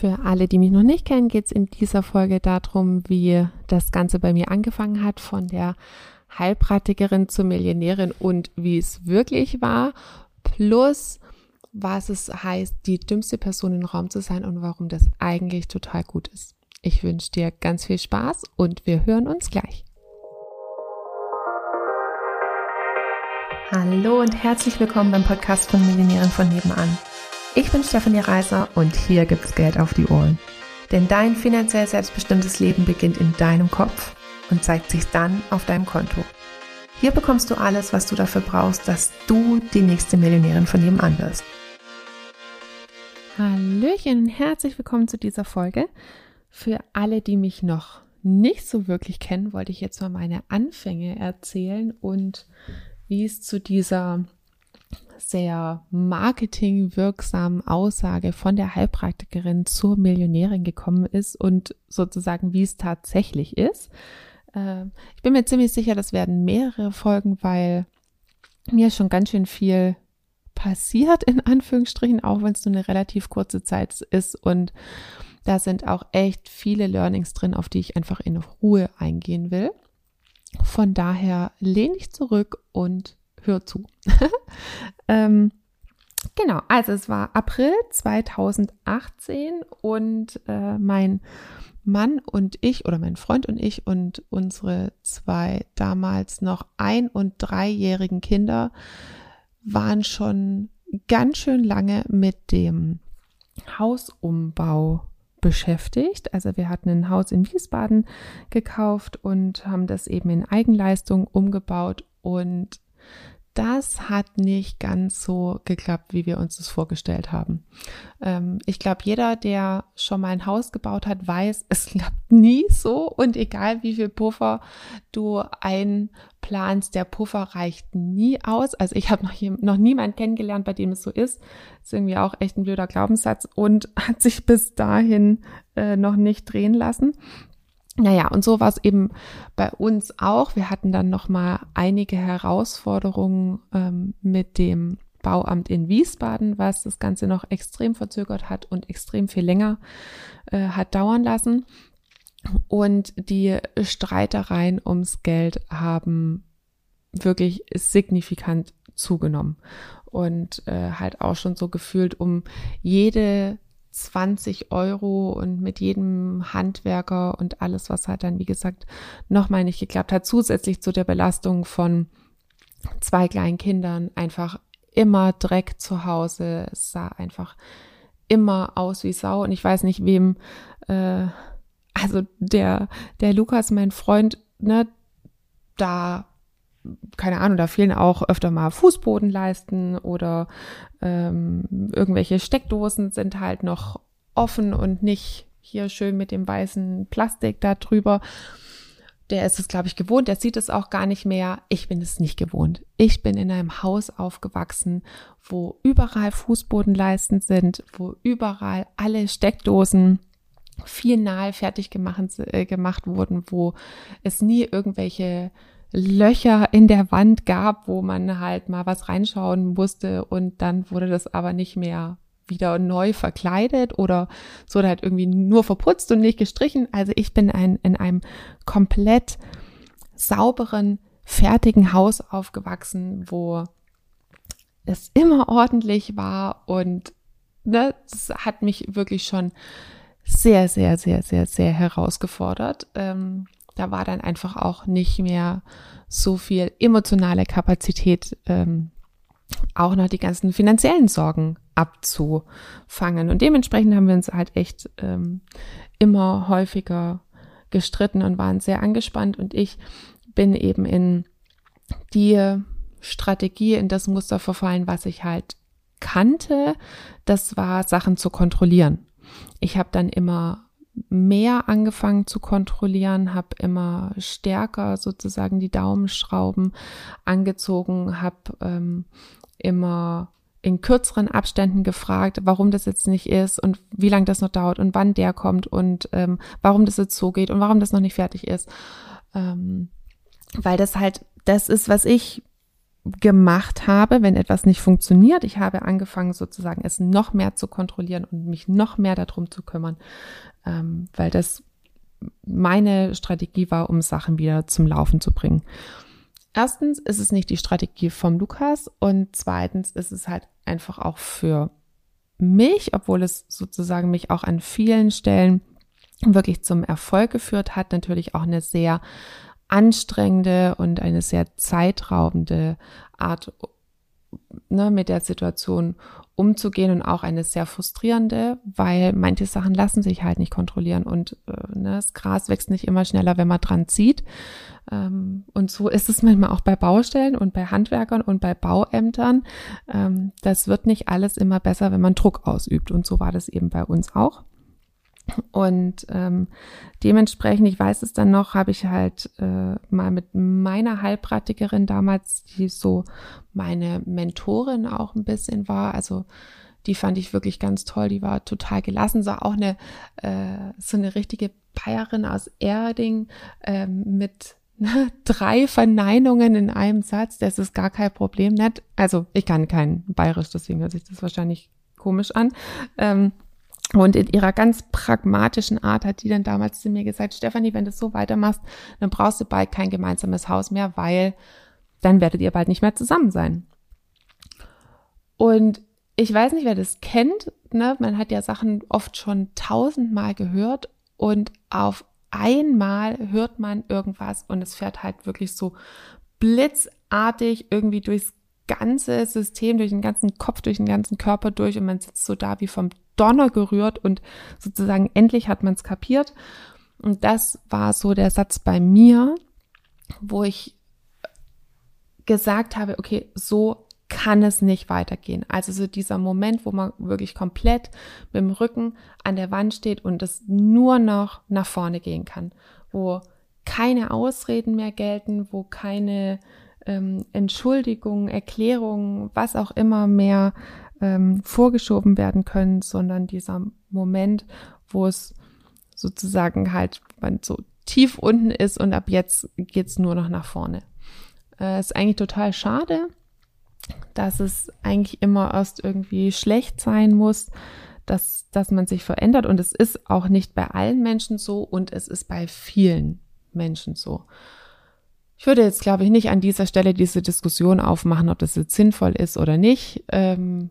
Für alle, die mich noch nicht kennen, geht es in dieser Folge darum, wie das Ganze bei mir angefangen hat, von der Heilpraktikerin zur Millionärin und wie es wirklich war, plus was es heißt, die dümmste Person im Raum zu sein und warum das eigentlich total gut ist. Ich wünsche dir ganz viel Spaß und wir hören uns gleich. Hallo und herzlich willkommen beim Podcast von Millionären von nebenan. Ich bin Stefanie Reiser und hier gibt's Geld auf die Ohren. Denn dein finanziell selbstbestimmtes Leben beginnt in deinem Kopf und zeigt sich dann auf deinem Konto. Hier bekommst du alles, was du dafür brauchst, dass du die nächste Millionärin von nebenan wirst. Hallöchen und herzlich willkommen zu dieser Folge. Für alle, die mich noch nicht so wirklich kennen, wollte ich jetzt mal meine Anfänge erzählen und wie es zu dieser sehr marketingwirksamen Aussage von der Heilpraktikerin zur Millionärin gekommen ist und sozusagen, wie es tatsächlich ist. Ähm, ich bin mir ziemlich sicher, das werden mehrere Folgen, weil mir schon ganz schön viel passiert, in Anführungsstrichen, auch wenn es nur eine relativ kurze Zeit ist. Und da sind auch echt viele Learnings drin, auf die ich einfach in Ruhe eingehen will. Von daher lehne ich zurück und hör zu. ähm, genau, also es war April 2018 und äh, mein Mann und ich oder mein Freund und ich und unsere zwei damals noch ein- und dreijährigen Kinder waren schon ganz schön lange mit dem Hausumbau beschäftigt. Also wir hatten ein Haus in Wiesbaden gekauft und haben das eben in Eigenleistung umgebaut und das hat nicht ganz so geklappt, wie wir uns das vorgestellt haben. Ähm, ich glaube, jeder, der schon mal ein Haus gebaut hat, weiß, es klappt nie so und egal wie viel Puffer du einplanst, der Puffer reicht nie aus. Also ich habe noch, niemanden kennengelernt, bei dem es so ist. Ist irgendwie auch echt ein blöder Glaubenssatz und hat sich bis dahin äh, noch nicht drehen lassen. Naja, und so war es eben bei uns auch. Wir hatten dann nochmal einige Herausforderungen ähm, mit dem Bauamt in Wiesbaden, was das Ganze noch extrem verzögert hat und extrem viel länger äh, hat dauern lassen. Und die Streitereien ums Geld haben wirklich signifikant zugenommen. Und äh, halt auch schon so gefühlt um jede 20 Euro und mit jedem Handwerker und alles, was halt dann, wie gesagt, nochmal nicht geklappt hat, zusätzlich zu der Belastung von zwei kleinen Kindern, einfach immer Dreck zu Hause. Es sah einfach immer aus wie Sau und ich weiß nicht, wem, äh, also der, der Lukas, mein Freund, ne, da keine Ahnung, da fehlen auch öfter mal Fußbodenleisten oder ähm, irgendwelche Steckdosen sind halt noch offen und nicht hier schön mit dem weißen Plastik da drüber. Der ist es, glaube ich, gewohnt. Der sieht es auch gar nicht mehr. Ich bin es nicht gewohnt. Ich bin in einem Haus aufgewachsen, wo überall Fußbodenleisten sind, wo überall alle Steckdosen final fertig gemacht, äh, gemacht wurden, wo es nie irgendwelche Löcher in der Wand gab, wo man halt mal was reinschauen musste und dann wurde das aber nicht mehr wieder neu verkleidet oder es wurde halt irgendwie nur verputzt und nicht gestrichen. Also ich bin ein, in einem komplett sauberen, fertigen Haus aufgewachsen, wo es immer ordentlich war und ne, das hat mich wirklich schon sehr, sehr, sehr, sehr, sehr herausgefordert. Ähm, da war dann einfach auch nicht mehr so viel emotionale Kapazität, ähm, auch noch die ganzen finanziellen Sorgen abzufangen. Und dementsprechend haben wir uns halt echt ähm, immer häufiger gestritten und waren sehr angespannt. Und ich bin eben in die Strategie, in das Muster verfallen, was ich halt kannte. Das war Sachen zu kontrollieren. Ich habe dann immer mehr angefangen zu kontrollieren, habe immer stärker sozusagen die Daumenschrauben angezogen, habe ähm, immer in kürzeren Abständen gefragt, warum das jetzt nicht ist und wie lange das noch dauert und wann der kommt und ähm, warum das jetzt so geht und warum das noch nicht fertig ist. Ähm, weil das halt das ist, was ich gemacht habe, wenn etwas nicht funktioniert. Ich habe angefangen, sozusagen es noch mehr zu kontrollieren und mich noch mehr darum zu kümmern, ähm, weil das meine Strategie war, um Sachen wieder zum Laufen zu bringen. Erstens ist es nicht die Strategie vom Lukas und zweitens ist es halt einfach auch für mich, obwohl es sozusagen mich auch an vielen Stellen wirklich zum Erfolg geführt hat, natürlich auch eine sehr anstrengende und eine sehr zeitraubende Art, ne, mit der Situation umzugehen und auch eine sehr frustrierende, weil manche Sachen lassen sich halt nicht kontrollieren und äh, ne, das Gras wächst nicht immer schneller, wenn man dran zieht. Ähm, und so ist es manchmal auch bei Baustellen und bei Handwerkern und bei Bauämtern. Ähm, das wird nicht alles immer besser, wenn man Druck ausübt und so war das eben bei uns auch. Und ähm, dementsprechend, ich weiß es dann noch, habe ich halt äh, mal mit meiner Heilpraktikerin damals, die so meine Mentorin auch ein bisschen war, also die fand ich wirklich ganz toll, die war total gelassen, so auch eine äh, so eine richtige Bayerin aus Erding äh, mit drei Verneinungen in einem Satz, das ist gar kein Problem, nicht? Also ich kann kein Bayerisch, deswegen hört sich das wahrscheinlich komisch an. Ähm, und in ihrer ganz pragmatischen Art hat die dann damals zu mir gesagt, Stefanie, wenn du so weitermachst, dann brauchst du bald kein gemeinsames Haus mehr, weil dann werdet ihr bald nicht mehr zusammen sein. Und ich weiß nicht, wer das kennt, ne? man hat ja Sachen oft schon tausendmal gehört und auf einmal hört man irgendwas und es fährt halt wirklich so blitzartig irgendwie durchs ganze System, durch den ganzen Kopf, durch den ganzen Körper durch und man sitzt so da wie vom Donner gerührt und sozusagen endlich hat man es kapiert. Und das war so der Satz bei mir, wo ich gesagt habe, okay, so kann es nicht weitergehen. Also so dieser Moment, wo man wirklich komplett mit dem Rücken an der Wand steht und es nur noch nach vorne gehen kann, wo keine Ausreden mehr gelten, wo keine ähm, Entschuldigungen, Erklärungen, was auch immer mehr ähm, vorgeschoben werden können, sondern dieser Moment, wo es sozusagen halt man so tief unten ist und ab jetzt geht's nur noch nach vorne. Äh, ist eigentlich total schade, dass es eigentlich immer erst irgendwie schlecht sein muss, dass, dass man sich verändert. Und es ist auch nicht bei allen Menschen so und es ist bei vielen Menschen so. Ich würde jetzt, glaube ich, nicht an dieser Stelle diese Diskussion aufmachen, ob das jetzt sinnvoll ist oder nicht. Ähm,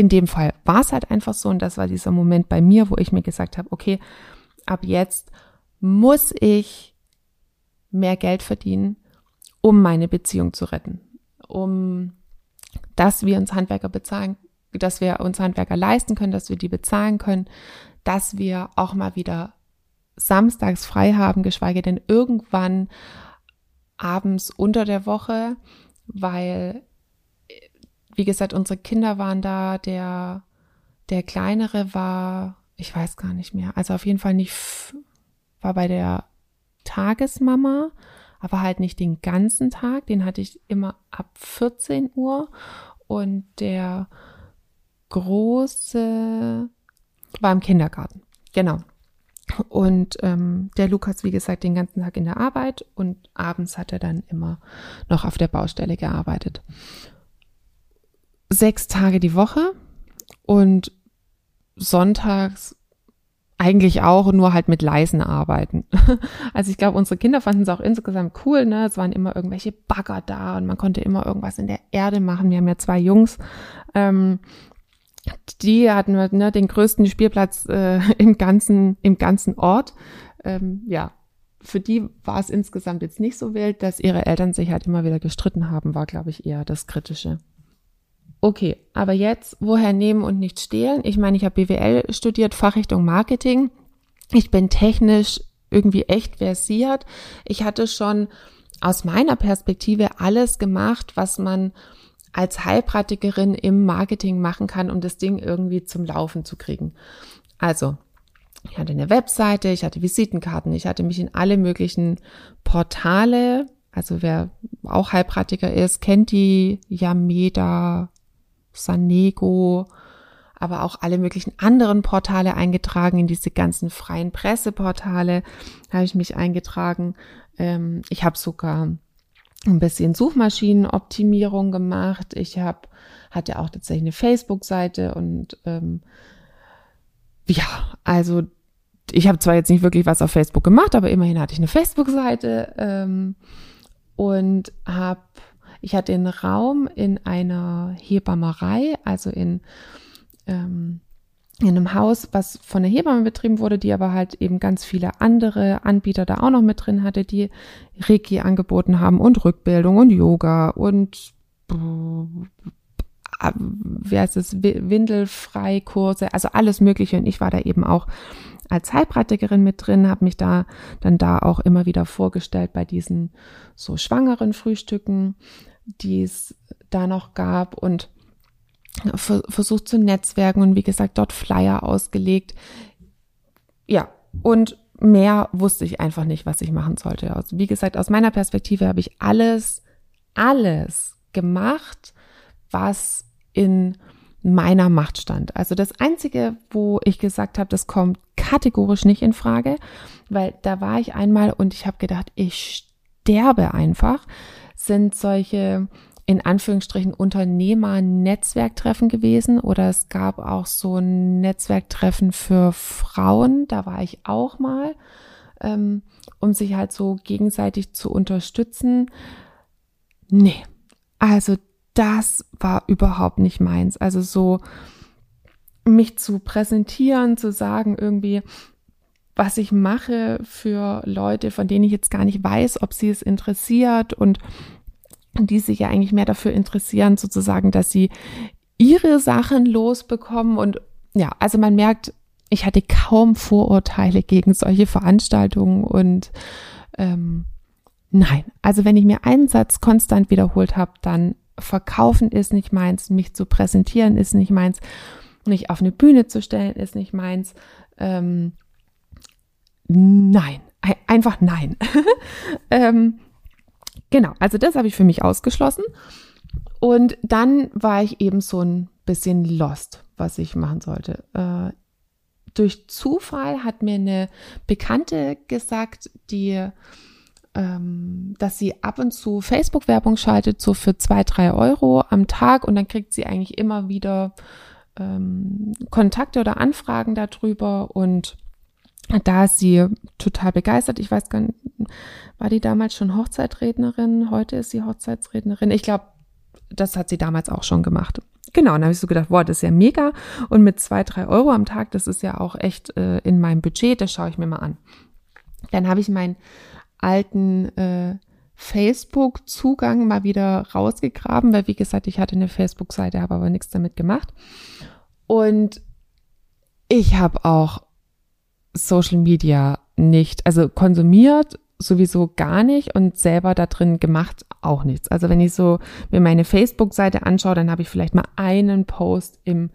in dem Fall war es halt einfach so. Und das war dieser Moment bei mir, wo ich mir gesagt habe, okay, ab jetzt muss ich mehr Geld verdienen, um meine Beziehung zu retten, um dass wir uns Handwerker bezahlen, dass wir uns Handwerker leisten können, dass wir die bezahlen können, dass wir auch mal wieder samstags frei haben, geschweige denn irgendwann abends unter der Woche, weil wie gesagt, unsere Kinder waren da, der, der kleinere war, ich weiß gar nicht mehr, also auf jeden Fall nicht, war bei der Tagesmama, aber halt nicht den ganzen Tag, den hatte ich immer ab 14 Uhr. Und der große war im Kindergarten, genau. Und ähm, der Lukas, wie gesagt, den ganzen Tag in der Arbeit. Und abends hat er dann immer noch auf der Baustelle gearbeitet sechs Tage die Woche und sonntags eigentlich auch nur halt mit leisen Arbeiten. Also ich glaube, unsere Kinder fanden es auch insgesamt cool, ne? Es waren immer irgendwelche Bagger da und man konnte immer irgendwas in der Erde machen. Wir haben ja zwei Jungs. Ähm, die hatten ne, den größten Spielplatz äh, im ganzen im ganzen Ort. Ähm, ja, für die war es insgesamt jetzt nicht so wild, dass ihre Eltern sich halt immer wieder gestritten haben, war glaube ich eher das Kritische. Okay, aber jetzt, woher nehmen und nicht stehlen? Ich meine, ich habe BWL studiert, Fachrichtung Marketing. Ich bin technisch irgendwie echt versiert. Ich hatte schon aus meiner Perspektive alles gemacht, was man als Heilpraktikerin im Marketing machen kann, um das Ding irgendwie zum Laufen zu kriegen. Also, ich hatte eine Webseite, ich hatte Visitenkarten, ich hatte mich in alle möglichen Portale, also wer auch Heilpraktiker ist, kennt die Yameda, Sanego, aber auch alle möglichen anderen Portale eingetragen, in diese ganzen freien Presseportale habe ich mich eingetragen. Ähm, ich habe sogar ein bisschen Suchmaschinenoptimierung gemacht. Ich habe hatte auch tatsächlich eine Facebook-Seite und ähm, ja, also ich habe zwar jetzt nicht wirklich was auf Facebook gemacht, aber immerhin hatte ich eine Facebook-Seite ähm, und habe, ich hatte einen Raum in einer Hebammerei, also in ähm, in einem Haus, was von der Hebamme betrieben wurde, die aber halt eben ganz viele andere Anbieter da auch noch mit drin hatte, die Reiki angeboten haben und Rückbildung und Yoga und wie heißt es, Windelfreikurse, also alles Mögliche. Und ich war da eben auch als Heilpraktikerin mit drin, habe mich da dann da auch immer wieder vorgestellt bei diesen so schwangeren Frühstücken, die es da noch gab und versucht zu netzwerken und wie gesagt dort Flyer ausgelegt. Ja, und mehr wusste ich einfach nicht, was ich machen sollte. Also wie gesagt, aus meiner Perspektive habe ich alles, alles gemacht, was in meiner Macht stand. Also das Einzige, wo ich gesagt habe, das kommt kategorisch nicht in Frage, weil da war ich einmal und ich habe gedacht, ich sterbe einfach, sind solche in Anführungsstrichen Unternehmer-Netzwerktreffen gewesen oder es gab auch so ein Netzwerktreffen für Frauen, da war ich auch mal, ähm, um sich halt so gegenseitig zu unterstützen. Nee, also das war überhaupt nicht meins. Also so mich zu präsentieren, zu sagen irgendwie, was ich mache für Leute, von denen ich jetzt gar nicht weiß, ob sie es interessiert und die sich ja eigentlich mehr dafür interessieren, sozusagen, dass sie ihre Sachen losbekommen. Und ja, also man merkt, ich hatte kaum Vorurteile gegen solche Veranstaltungen und ähm, nein, also wenn ich mir einen Satz konstant wiederholt habe, dann verkaufen ist nicht meins, mich zu präsentieren ist nicht meins, mich auf eine Bühne zu stellen ist nicht meins. Ähm, nein, einfach nein. ähm, genau, also das habe ich für mich ausgeschlossen. Und dann war ich eben so ein bisschen lost, was ich machen sollte. Äh, durch Zufall hat mir eine Bekannte gesagt, die ähm, dass sie ab und zu Facebook-Werbung schaltet, so für zwei, drei Euro am Tag und dann kriegt sie eigentlich immer wieder ähm, Kontakte oder Anfragen darüber und da ist sie total begeistert. Ich weiß gar nicht, war die damals schon Hochzeitrednerin? Heute ist sie Hochzeitsrednerin. Ich glaube, das hat sie damals auch schon gemacht. Genau, dann habe ich so gedacht, wow, das ist ja mega. Und mit zwei, drei Euro am Tag, das ist ja auch echt äh, in meinem Budget, das schaue ich mir mal an. Dann habe ich mein alten äh, Facebook-Zugang mal wieder rausgegraben, weil wie gesagt, ich hatte eine Facebook-Seite, habe aber nichts damit gemacht. Und ich habe auch Social Media nicht, also konsumiert sowieso gar nicht und selber da drin gemacht auch nichts. Also wenn ich so mir meine Facebook-Seite anschaue, dann habe ich vielleicht mal einen Post im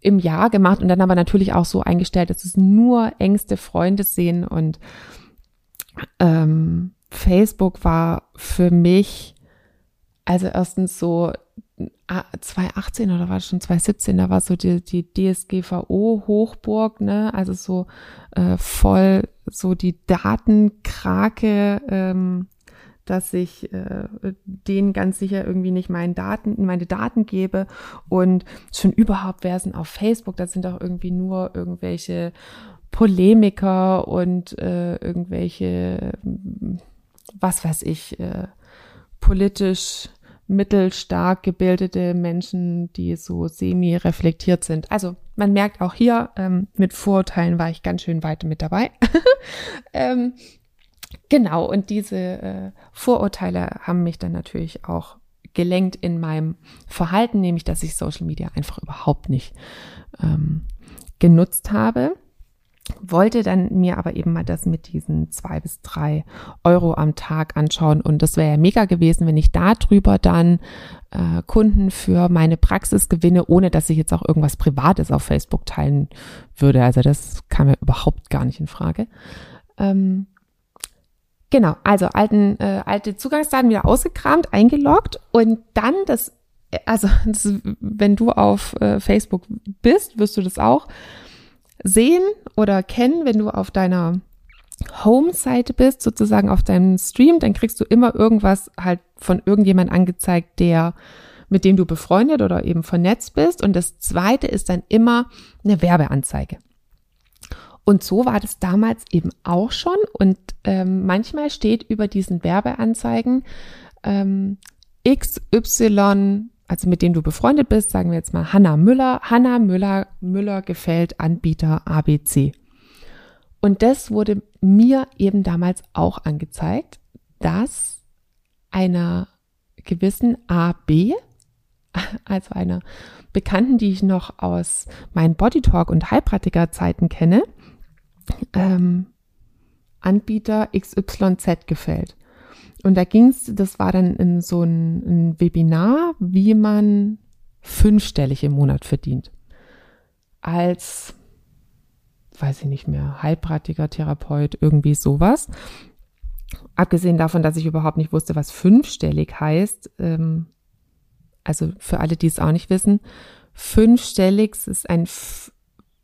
im Jahr gemacht und dann aber natürlich auch so eingestellt, dass es nur engste Freunde sehen und ähm, Facebook war für mich, also erstens so 2018 oder war es schon 2017, da war so die, die DSGVO-Hochburg, ne? Also so äh, voll so die Datenkrake, ähm, dass ich äh, denen ganz sicher irgendwie nicht meinen Daten, meine Daten gebe. Und schon überhaupt wer sind auf Facebook, da sind auch irgendwie nur irgendwelche Polemiker und äh, irgendwelche, was weiß ich, äh, politisch mittelstark gebildete Menschen, die so semi-reflektiert sind. Also man merkt auch hier, ähm, mit Vorurteilen war ich ganz schön weit mit dabei. ähm, genau, und diese äh, Vorurteile haben mich dann natürlich auch gelenkt in meinem Verhalten, nämlich dass ich Social Media einfach überhaupt nicht ähm, genutzt habe wollte dann mir aber eben mal das mit diesen zwei bis drei Euro am Tag anschauen und das wäre ja mega gewesen, wenn ich darüber dann äh, Kunden für meine Praxis gewinne, ohne dass ich jetzt auch irgendwas Privates auf Facebook teilen würde. Also das kam mir überhaupt gar nicht in Frage. Ähm, genau, also alten, äh, alte Zugangsdaten wieder ausgekramt, eingeloggt und dann das, also das, wenn du auf äh, Facebook bist, wirst du das auch sehen oder kennen, wenn du auf deiner Home-Seite bist, sozusagen auf deinem Stream, dann kriegst du immer irgendwas halt von irgendjemand angezeigt, der mit dem du befreundet oder eben vernetzt bist. Und das zweite ist dann immer eine Werbeanzeige. Und so war das damals eben auch schon. Und ähm, manchmal steht über diesen Werbeanzeigen ähm, XY, also mit dem du befreundet bist, sagen wir jetzt mal Hanna Müller. Hanna Müller, Müller gefällt Anbieter ABC. Und das wurde mir eben damals auch angezeigt, dass einer gewissen AB, also einer Bekannten, die ich noch aus meinen Bodytalk und Heilpraktiker-Zeiten kenne, ähm, Anbieter XYZ gefällt. Und da ging es, das war dann in so ein, ein Webinar, wie man fünfstellig im Monat verdient. Als weiß ich nicht mehr, Heilpraktiker, Therapeut, irgendwie sowas. Abgesehen davon, dass ich überhaupt nicht wusste, was fünfstellig heißt, ähm, also für alle, die es auch nicht wissen, fünfstellig ist ein,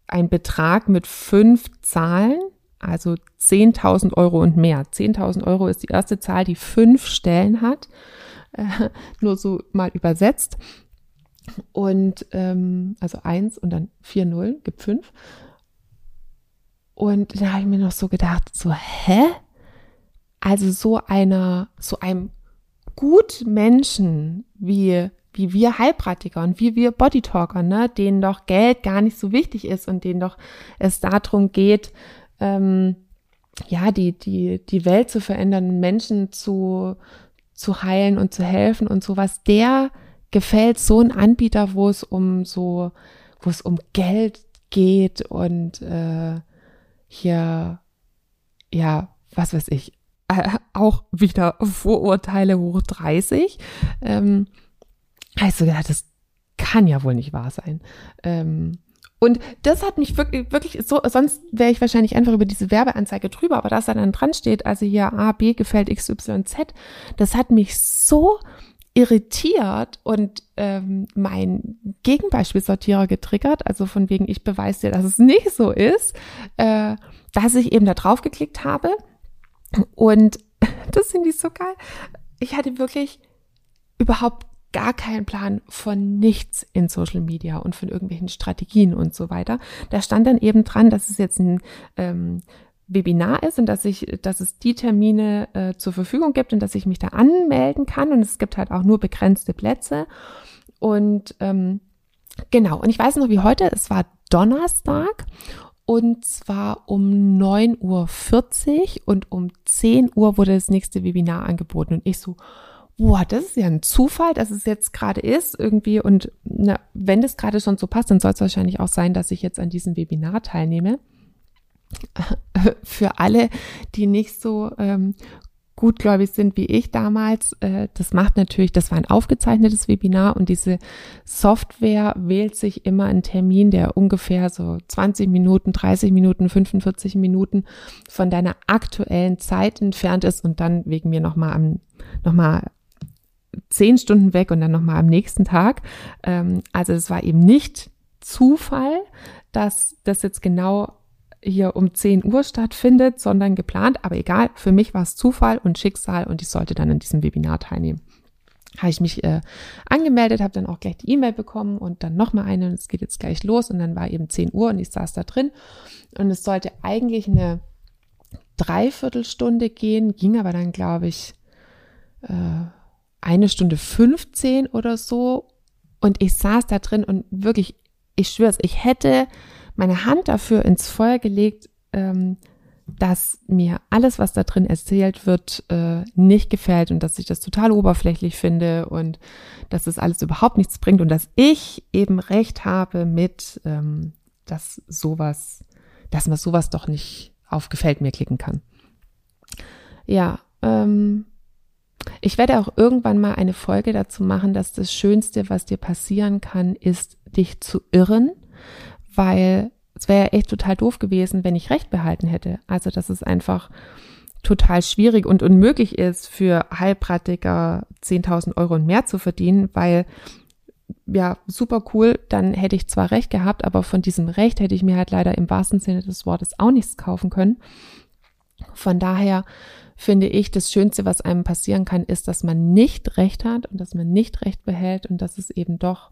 ein Betrag mit fünf Zahlen, also 10.000 Euro und mehr. 10.000 Euro ist die erste Zahl, die fünf Stellen hat, äh, nur so mal übersetzt. Und ähm, also eins und dann vier Nullen, gibt fünf. Und da habe ich mir noch so gedacht, so, hä? Also so einer, so einem Gutmenschen wie, wie wir Heilpraktiker und wie wir Bodytalker, ne, denen doch Geld gar nicht so wichtig ist und denen doch es darum geht, ähm, ja, die, die, die Welt zu verändern, Menschen zu, zu heilen und zu helfen und sowas, der gefällt so ein Anbieter, wo es um so, wo es um Geld geht und äh, hier, ja, was weiß ich, äh, auch wieder Vorurteile hoch 30. Ähm, du gedacht, das kann ja wohl nicht wahr sein. Ähm, und das hat mich wirklich, wirklich so, sonst wäre ich wahrscheinlich einfach über diese Werbeanzeige drüber, aber dass da dann dran steht, also hier A, B gefällt XYZ, das hat mich so irritiert und ähm, mein Gegenbeispielsortierer getriggert, also von wegen, ich beweise dir, dass es nicht so ist, äh, dass ich eben da drauf geklickt habe. Und das finde ich so geil. Ich hatte wirklich überhaupt gar keinen Plan von nichts in Social Media und von irgendwelchen Strategien und so weiter. Da stand dann eben dran, dass es jetzt ein ähm, Webinar ist und dass ich, dass es die Termine äh, zur Verfügung gibt und dass ich mich da anmelden kann. Und es gibt halt auch nur begrenzte Plätze. Und ähm, genau. Und ich weiß noch wie heute, es war Donnerstag und zwar um 9.40 Uhr und um 10 Uhr wurde das nächste Webinar angeboten. Und ich so, boah, das ist ja ein Zufall, dass es jetzt gerade ist irgendwie. Und na, wenn das gerade schon so passt, dann soll es wahrscheinlich auch sein, dass ich jetzt an diesem Webinar teilnehme. Für alle, die nicht so ähm, gutgläubig sind wie ich damals, äh, das macht natürlich, das war ein aufgezeichnetes Webinar und diese Software wählt sich immer einen Termin, der ungefähr so 20 Minuten, 30 Minuten, 45 Minuten von deiner aktuellen Zeit entfernt ist und dann wegen mir nochmal am, nochmal zehn Stunden weg und dann nochmal am nächsten Tag. Ähm, also es war eben nicht Zufall, dass das jetzt genau hier um 10 Uhr stattfindet, sondern geplant. Aber egal, für mich war es Zufall und Schicksal und ich sollte dann in diesem Webinar teilnehmen. Habe ich mich äh, angemeldet, habe dann auch gleich die E-Mail bekommen und dann nochmal eine und es geht jetzt gleich los und dann war eben 10 Uhr und ich saß da drin und es sollte eigentlich eine Dreiviertelstunde gehen, ging aber dann, glaube ich, äh, eine Stunde 15 oder so und ich saß da drin und wirklich, ich schwör's, ich hätte meine Hand dafür ins Feuer gelegt, ähm, dass mir alles, was da drin erzählt wird, äh, nicht gefällt und dass ich das total oberflächlich finde und dass das alles überhaupt nichts bringt und dass ich eben recht habe mit, ähm, dass sowas, dass man sowas doch nicht auf Gefällt mir klicken kann. Ja, ähm, ich werde auch irgendwann mal eine Folge dazu machen, dass das Schönste, was dir passieren kann, ist, dich zu irren, weil es wäre ja echt total doof gewesen, wenn ich recht behalten hätte. Also, dass es einfach total schwierig und unmöglich ist, für Heilpraktiker 10.000 Euro und mehr zu verdienen, weil ja, super cool, dann hätte ich zwar recht gehabt, aber von diesem Recht hätte ich mir halt leider im wahrsten Sinne des Wortes auch nichts kaufen können. Von daher finde ich, das Schönste, was einem passieren kann, ist, dass man nicht recht hat und dass man nicht recht behält und dass es eben doch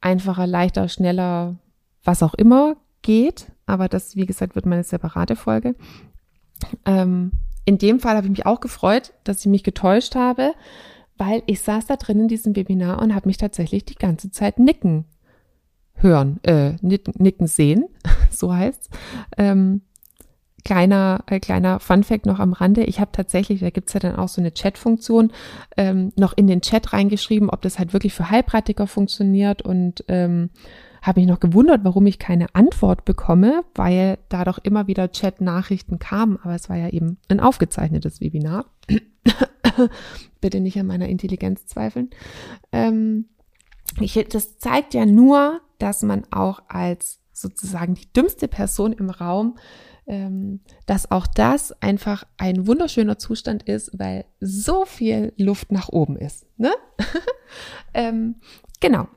einfacher, leichter, schneller, was auch immer geht. Aber das, wie gesagt, wird meine separate Folge. Ähm, in dem Fall habe ich mich auch gefreut, dass ich mich getäuscht habe, weil ich saß da drin in diesem Webinar und habe mich tatsächlich die ganze Zeit nicken hören, äh, nicken, sehen, so heißt's. Ähm, kleiner, äh, kleiner Funfact noch am Rande. Ich habe tatsächlich, da gibt's ja dann auch so eine Chat-Funktion, ähm, noch in den Chat reingeschrieben, ob das halt wirklich für Heilpraktiker funktioniert und ähm, habe mich noch gewundert, warum ich keine Antwort bekomme, weil da doch immer wieder Chat-Nachrichten kamen, aber es war ja eben ein aufgezeichnetes Webinar. Bitte nicht an meiner Intelligenz zweifeln. Ähm, ich, das zeigt ja nur, dass man auch als sozusagen die dümmste Person im Raum dass auch das einfach ein wunderschöner Zustand ist, weil so viel Luft nach oben ist. Ne? ähm, genau.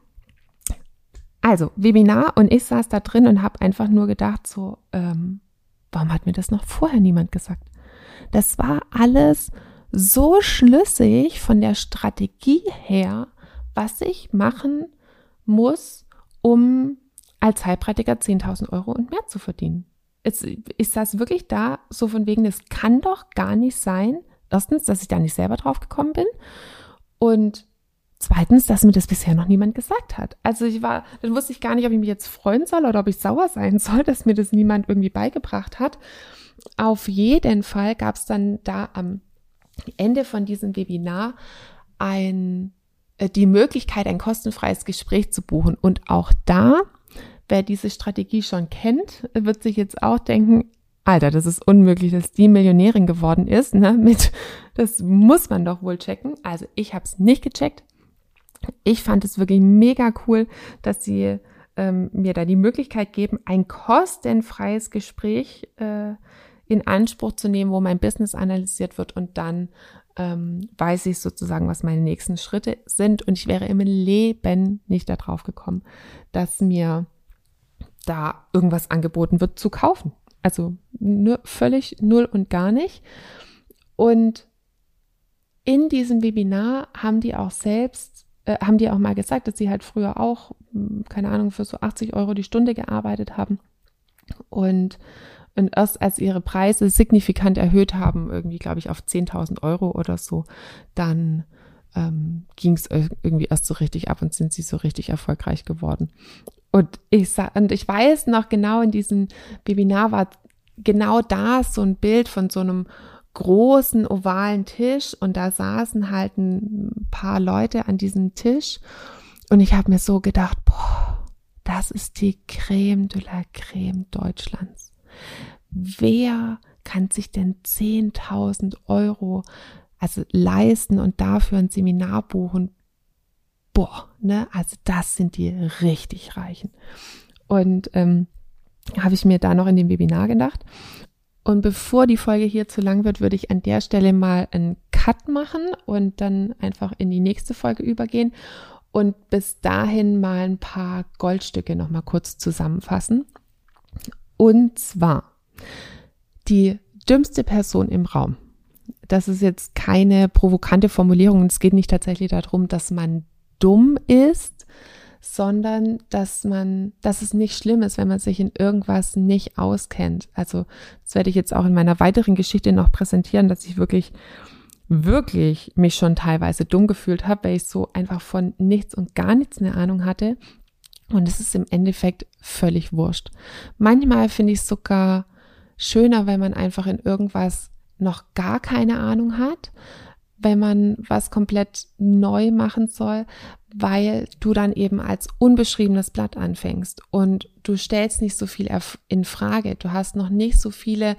Also, Webinar und ich saß da drin und habe einfach nur gedacht, so, ähm, warum hat mir das noch vorher niemand gesagt? Das war alles so schlüssig von der Strategie her, was ich machen muss, um als Heilpraktiker 10.000 Euro und mehr zu verdienen ist, ist das wirklich da so von wegen, es kann doch gar nicht sein, erstens, dass ich da nicht selber drauf gekommen bin und zweitens, dass mir das bisher noch niemand gesagt hat. Also ich war, dann wusste ich gar nicht, ob ich mich jetzt freuen soll oder ob ich sauer sein soll, dass mir das niemand irgendwie beigebracht hat. Auf jeden Fall gab es dann da am Ende von diesem Webinar ein, äh, die Möglichkeit, ein kostenfreies Gespräch zu buchen. Und auch da Wer diese Strategie schon kennt, wird sich jetzt auch denken, Alter, das ist unmöglich, dass die Millionärin geworden ist. Ne? Mit, das muss man doch wohl checken. Also ich habe es nicht gecheckt. Ich fand es wirklich mega cool, dass sie ähm, mir da die Möglichkeit geben, ein kostenfreies Gespräch äh, in Anspruch zu nehmen, wo mein Business analysiert wird und dann ähm, weiß ich sozusagen, was meine nächsten Schritte sind. Und ich wäre im Leben nicht darauf gekommen, dass mir da irgendwas angeboten wird zu kaufen. Also nur völlig null und gar nicht. Und in diesem Webinar haben die auch selbst, äh, haben die auch mal gesagt, dass sie halt früher auch, hm, keine Ahnung, für so 80 Euro die Stunde gearbeitet haben. Und, und erst als ihre Preise signifikant erhöht haben, irgendwie, glaube ich, auf 10.000 Euro oder so, dann ähm, ging es irgendwie erst so richtig ab und sind sie so richtig erfolgreich geworden. Und ich, und ich weiß noch genau in diesem Webinar war genau da so ein Bild von so einem großen ovalen Tisch und da saßen halt ein paar Leute an diesem Tisch und ich habe mir so gedacht, boah, das ist die Creme de la Creme Deutschlands. Wer kann sich denn 10.000 Euro also leisten und dafür ein Seminar buchen? boah, ne, also das sind die richtig Reichen. Und ähm, habe ich mir da noch in dem Webinar gedacht. Und bevor die Folge hier zu lang wird, würde ich an der Stelle mal einen Cut machen und dann einfach in die nächste Folge übergehen und bis dahin mal ein paar Goldstücke noch mal kurz zusammenfassen. Und zwar die dümmste Person im Raum. Das ist jetzt keine provokante Formulierung. Es geht nicht tatsächlich darum, dass man dumm ist, sondern dass man, dass es nicht schlimm ist, wenn man sich in irgendwas nicht auskennt. Also das werde ich jetzt auch in meiner weiteren Geschichte noch präsentieren, dass ich wirklich, wirklich mich schon teilweise dumm gefühlt habe, weil ich so einfach von nichts und gar nichts eine Ahnung hatte. Und es ist im Endeffekt völlig wurscht. Manchmal finde ich es sogar schöner, wenn man einfach in irgendwas noch gar keine Ahnung hat wenn man was komplett neu machen soll, weil du dann eben als unbeschriebenes Blatt anfängst und du stellst nicht so viel in Frage. Du hast noch nicht so viele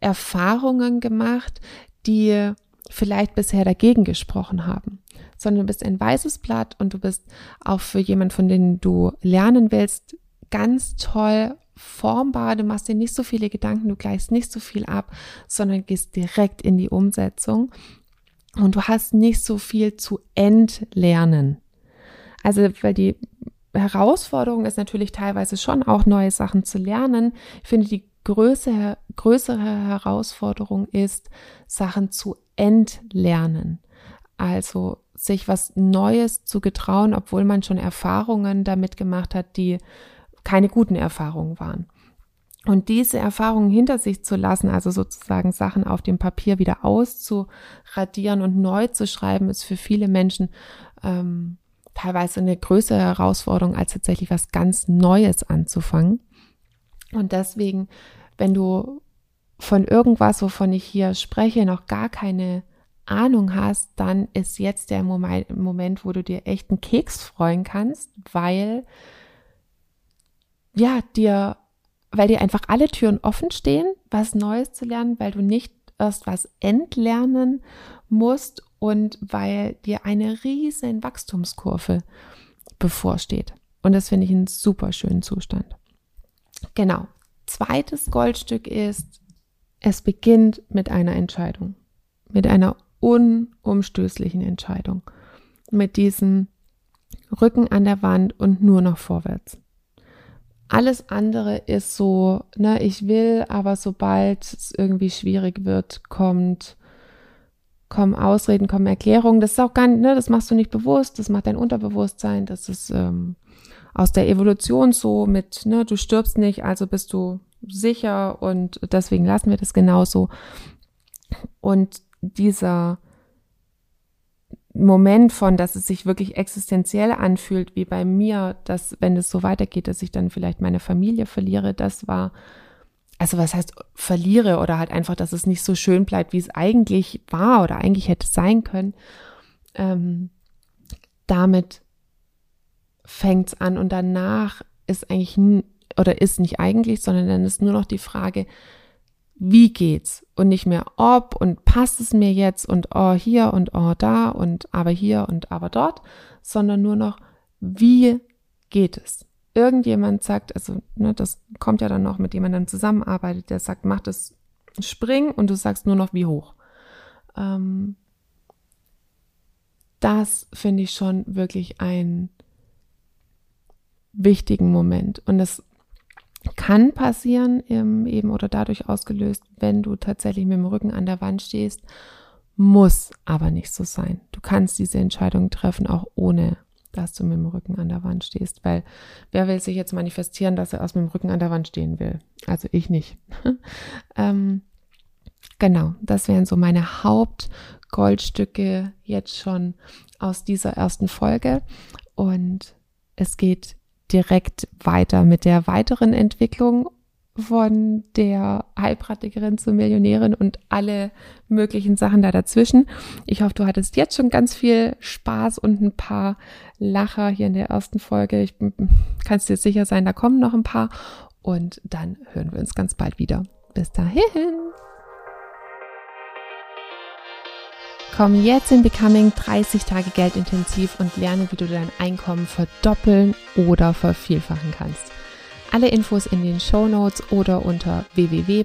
Erfahrungen gemacht, die vielleicht bisher dagegen gesprochen haben, sondern du bist ein weißes Blatt und du bist auch für jemanden, von dem du lernen willst, ganz toll formbar, du machst dir nicht so viele Gedanken, du gleichst nicht so viel ab, sondern gehst direkt in die Umsetzung und du hast nicht so viel zu entlernen. Also, weil die Herausforderung ist natürlich teilweise schon auch neue Sachen zu lernen. Ich finde, die größere, größere Herausforderung ist, Sachen zu entlernen. Also sich was Neues zu getrauen, obwohl man schon Erfahrungen damit gemacht hat, die keine guten Erfahrungen waren. Und diese Erfahrungen hinter sich zu lassen, also sozusagen Sachen auf dem Papier wieder auszuradieren und neu zu schreiben, ist für viele Menschen ähm, teilweise eine größere Herausforderung, als tatsächlich was ganz Neues anzufangen. Und deswegen, wenn du von irgendwas, wovon ich hier spreche, noch gar keine Ahnung hast, dann ist jetzt der Moment, wo du dir echt einen Keks freuen kannst, weil ja, dir, weil dir einfach alle Türen offen stehen, was Neues zu lernen, weil du nicht erst was entlernen musst und weil dir eine riesen Wachstumskurve bevorsteht. Und das finde ich einen super schönen Zustand. Genau. Zweites Goldstück ist, es beginnt mit einer Entscheidung, mit einer unumstößlichen Entscheidung, mit diesem Rücken an der Wand und nur noch vorwärts. Alles andere ist so, ne, ich will, aber sobald es irgendwie schwierig wird, kommt, kommen Ausreden, kommen Erklärungen. Das ist auch gar nicht, ne, das machst du nicht bewusst, das macht dein Unterbewusstsein, das ist ähm, aus der Evolution so mit, ne, du stirbst nicht, also bist du sicher und deswegen lassen wir das genauso. Und dieser Moment von, dass es sich wirklich existenziell anfühlt, wie bei mir, dass wenn es so weitergeht, dass ich dann vielleicht meine Familie verliere, das war, also was heißt verliere oder halt einfach, dass es nicht so schön bleibt, wie es eigentlich war oder eigentlich hätte sein können. Ähm, damit fängt's an und danach ist eigentlich oder ist nicht eigentlich, sondern dann ist nur noch die Frage, wie geht's und nicht mehr ob und passt es mir jetzt und oh hier und oh da und aber hier und aber dort, sondern nur noch wie geht es. Irgendjemand sagt, also ne, das kommt ja dann noch mit jemandem zusammenarbeitet, der sagt, mach das spring und du sagst nur noch wie hoch. Ähm, das finde ich schon wirklich einen wichtigen Moment und das kann passieren, eben oder dadurch ausgelöst, wenn du tatsächlich mit dem Rücken an der Wand stehst, muss aber nicht so sein. Du kannst diese Entscheidung treffen, auch ohne dass du mit dem Rücken an der Wand stehst, weil wer will sich jetzt manifestieren, dass er aus dem Rücken an der Wand stehen will? Also ich nicht. ähm, genau, das wären so meine Hauptgoldstücke jetzt schon aus dieser ersten Folge und es geht direkt weiter mit der weiteren Entwicklung von der Heilpraktikerin zur Millionärin und alle möglichen Sachen da dazwischen. Ich hoffe, du hattest jetzt schon ganz viel Spaß und ein paar Lacher hier in der ersten Folge. Ich kann dir sicher sein, da kommen noch ein paar und dann hören wir uns ganz bald wieder. Bis dahin. Komm jetzt in Becoming 30 Tage Geldintensiv und lerne, wie du dein Einkommen verdoppeln oder vervielfachen kannst. Alle Infos in den Show Notes oder unter www.m-vn.de.